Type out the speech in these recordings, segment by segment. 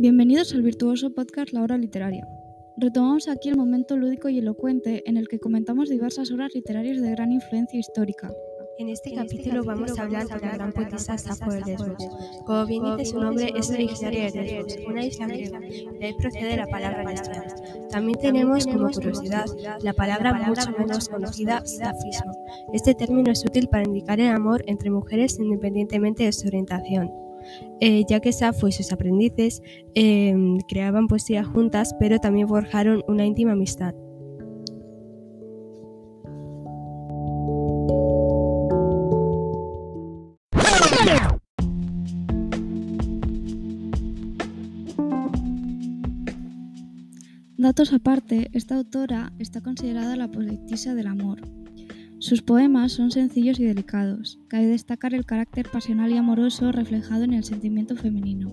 Bienvenidos al virtuoso podcast La Hora Literaria. Retomamos aquí el momento lúdico y elocuente en el que comentamos diversas obras literarias de gran influencia histórica. En este capítulo vamos a hablar de la gran poetisa Safo de Lesbos. Como bien dice su nombre, es originaria de Lesbos, una isla griega. De ahí procede la palabra lesbiana. También tenemos como curiosidad la palabra mucho menos conocida, safismo. Este término es útil para indicar el amor entre mujeres independientemente de su orientación. Eh, ya que Safo y sus aprendices eh, creaban poesía juntas, pero también forjaron una íntima amistad. Datos aparte, esta autora está considerada la poetisa del amor. Sus poemas son sencillos y delicados. Cabe destacar el carácter pasional y amoroso reflejado en el sentimiento femenino.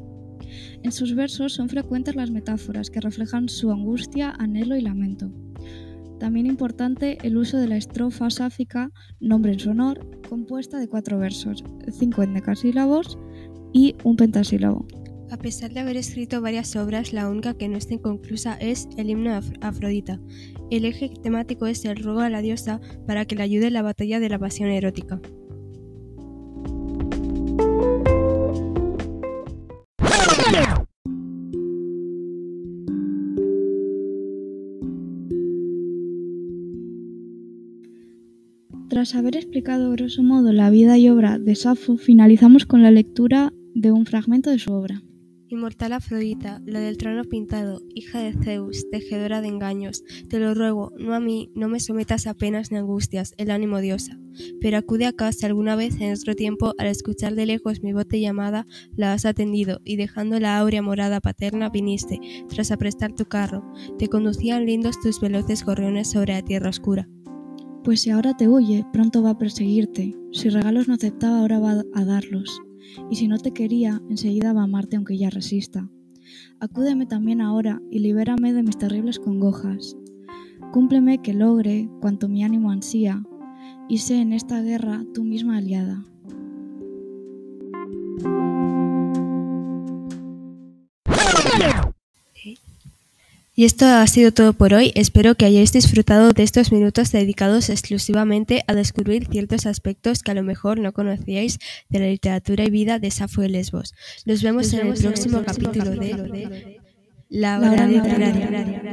En sus versos son frecuentes las metáforas que reflejan su angustia, anhelo y lamento. También importante el uso de la estrofa sáfica, nombre en su honor, compuesta de cuatro versos, cinco endecasílabos y un pentasílabo. A pesar de haber escrito varias obras, la única que no está inconclusa es el himno de Afrodita. El eje temático es el ruego a la diosa para que le ayude en la batalla de la pasión erótica. Tras haber explicado grosso modo la vida y obra de Safo, finalizamos con la lectura de un fragmento de su obra. Inmortal Afrodita, la del trono pintado, hija de Zeus, tejedora de engaños, te lo ruego, no a mí, no me sometas a penas ni angustias, el ánimo diosa. Pero acude acá si alguna vez en otro tiempo, al escuchar de lejos mi bote llamada, la has atendido, y dejando la áurea morada paterna viniste, tras aprestar tu carro. Te conducían lindos tus veloces gorriones sobre la tierra oscura. Pues si ahora te huye, pronto va a perseguirte. Si regalos no aceptaba, ahora va a darlos y si no te quería, enseguida va a amarte aunque ya resista. Acúdeme también ahora y libérame de mis terribles congojas. Cúmpleme que logre cuanto mi ánimo ansía, y sé en esta guerra tú misma aliada. Y esto ha sido todo por hoy. Espero que hayáis disfrutado de estos minutos dedicados exclusivamente a descubrir ciertos aspectos que a lo mejor no conocíais de la literatura y vida de Safo de Lesbos. Nos vemos, en, el próximo capítulo de La Hora Literaria.